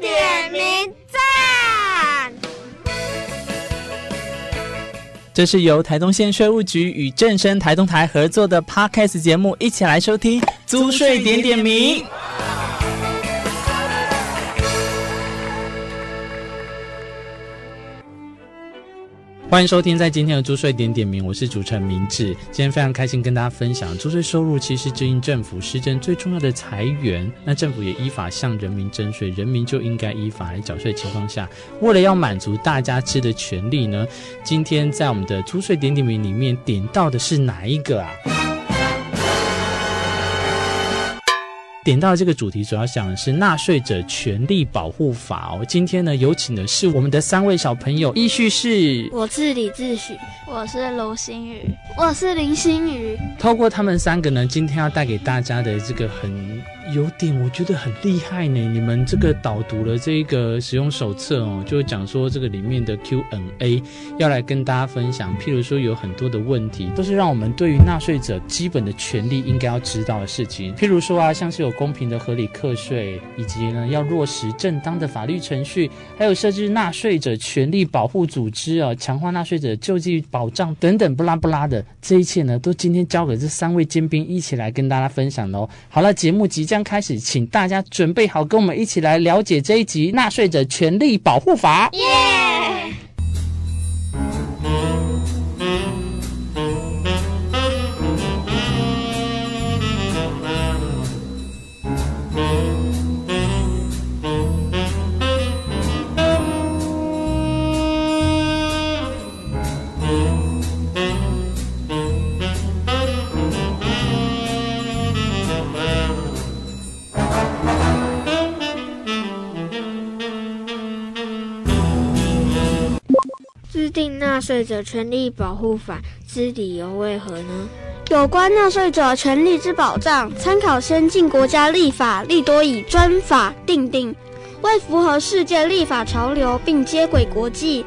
点名赞！这是由台东县税务局与正声台东台合作的 Podcast 节目，一起来收听租税点点名。欢迎收听在今天的租税点点名，我是主持人明志。今天非常开心跟大家分享，租税收入其实指引政府施政最重要的财源。那政府也依法向人民征税，人民就应该依法来缴税。情况下，为了要满足大家吃的权利呢，今天在我们的租税点点名里面点到的是哪一个啊？点到这个主题，主要讲的是纳税者权利保护法哦。今天呢，有请的是我们的三位小朋友，依序是：我是李志许，我是卢新宇，我是林星宇。透过他们三个呢，今天要带给大家的这个很。有点我觉得很厉害呢，你们这个导读了这个使用手册哦，就讲说这个里面的 Q&A 要来跟大家分享，譬如说有很多的问题都是让我们对于纳税者基本的权利应该要知道的事情，譬如说啊，像是有公平的合理课税，以及呢要落实正当的法律程序，还有设置纳税者权利保护组织啊，强化纳税者救济保障等等不拉不拉的这一切呢，都今天交给这三位尖兵一起来跟大家分享喽。好了，节目即将。开始，请大家准备好，跟我们一起来了解这一集《纳税者权利保护法》。定纳税者权利保护法之理由为何呢？有关纳税者权利之保障，参考先进国家立法，利多以专法定定，为符合世界立法潮流并接轨国际，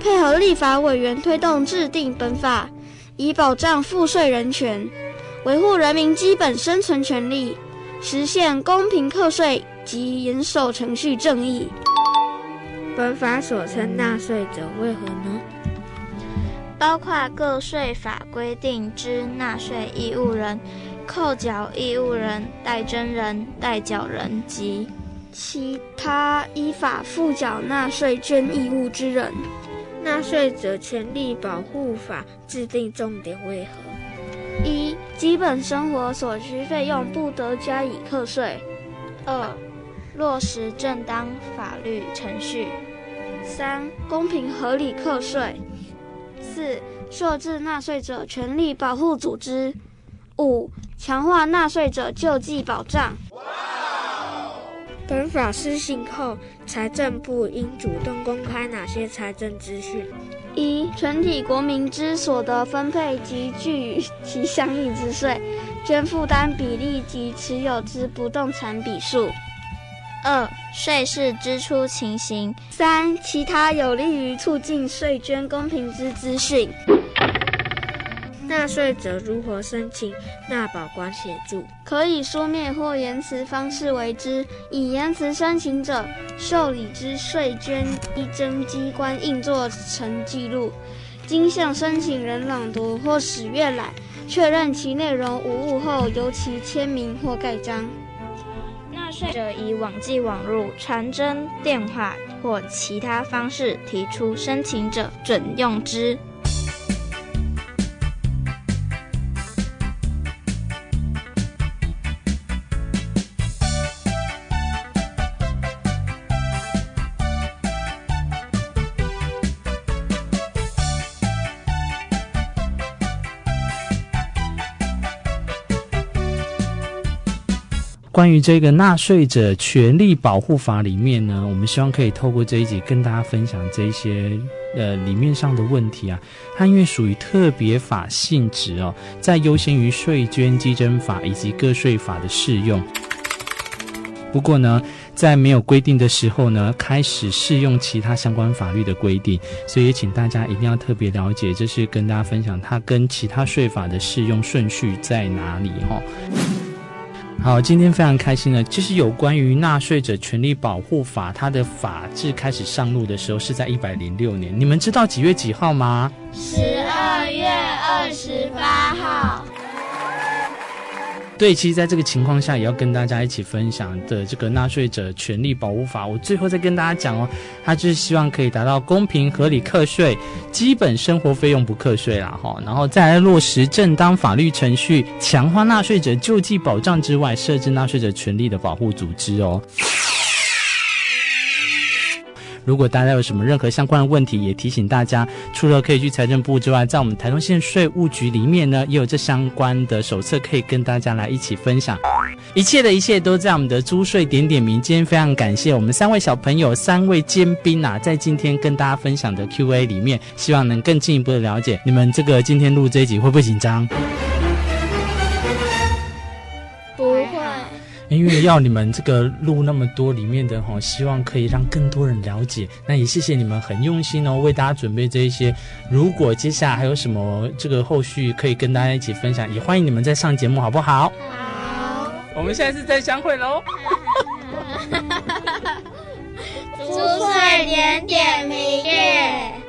配合立法委员推动制定本法，以保障赋税人权，维护人民基本生存权利，实现公平课税及严守程序正义。本法所称纳税者为何呢？包括个税法规定之纳税义务人、扣缴义务人、代征人、代缴人及其他依法负缴纳税捐义务之人。纳税者权利保护法制定重点为何？一、基本生活所需费用不得加以课税；二、落实正当法律程序；三、公平合理课税。四、设置纳税者权利保护组织；五、强化纳税者救济保障。本法施行后，财政部应主动公开哪些财政资讯？一、全体国民之所得分配及据与其相应之税捐负担比例及持有之不动产比数。二、税事支出情形；三、其他有利于促进税捐公平之资讯。纳税者如何申请纳保官协助？可以书面或言辞方式为之。以言辞申请者，受理之税捐一征机关应作成记录，经向申请人朗读或使阅览，确认其内容无误后，由其签名或盖章。者以网际网路、传真、电话或其他方式提出申请者，准用之。关于这个纳税者权利保护法里面呢，我们希望可以透过这一集跟大家分享这些呃里面上的问题啊。它因为属于特别法性质哦，在优先于税捐稽征法以及个税法的适用。不过呢，在没有规定的时候呢，开始适用其他相关法律的规定，所以也请大家一定要特别了解，这是跟大家分享它跟其他税法的适用顺序在哪里哈。好，今天非常开心呢。其实有关于纳税者权利保护法，它的法制开始上路的时候是在一百零六年。你们知道几月几号吗？十二月二十八号。对，其实，在这个情况下，也要跟大家一起分享的这个纳税者权利保护法，我最后再跟大家讲哦，他就是希望可以达到公平合理课税，基本生活费用不课税啦，哈，然后再来落实正当法律程序，强化纳税者救济保障之外，设置纳税者权利的保护组织哦。如果大家有什么任何相关的问题，也提醒大家，除了可以去财政部之外，在我们台东县税务局里面呢，也有这相关的手册可以跟大家来一起分享。一切的一切都在我们的租税点点名。今天非常感谢我们三位小朋友、三位尖兵啊，在今天跟大家分享的 Q&A 里面，希望能更进一步的了解你们这个今天录这一集会不会紧张？因为要你们这个录那么多里面的哈，希望可以让更多人了解。那也谢谢你们很用心哦，为大家准备这一些。如果接下来还有什么这个后续可以跟大家一起分享，也欢迎你们再上节目，好不好？好。我们下次再相会喽。竹岁点点明月。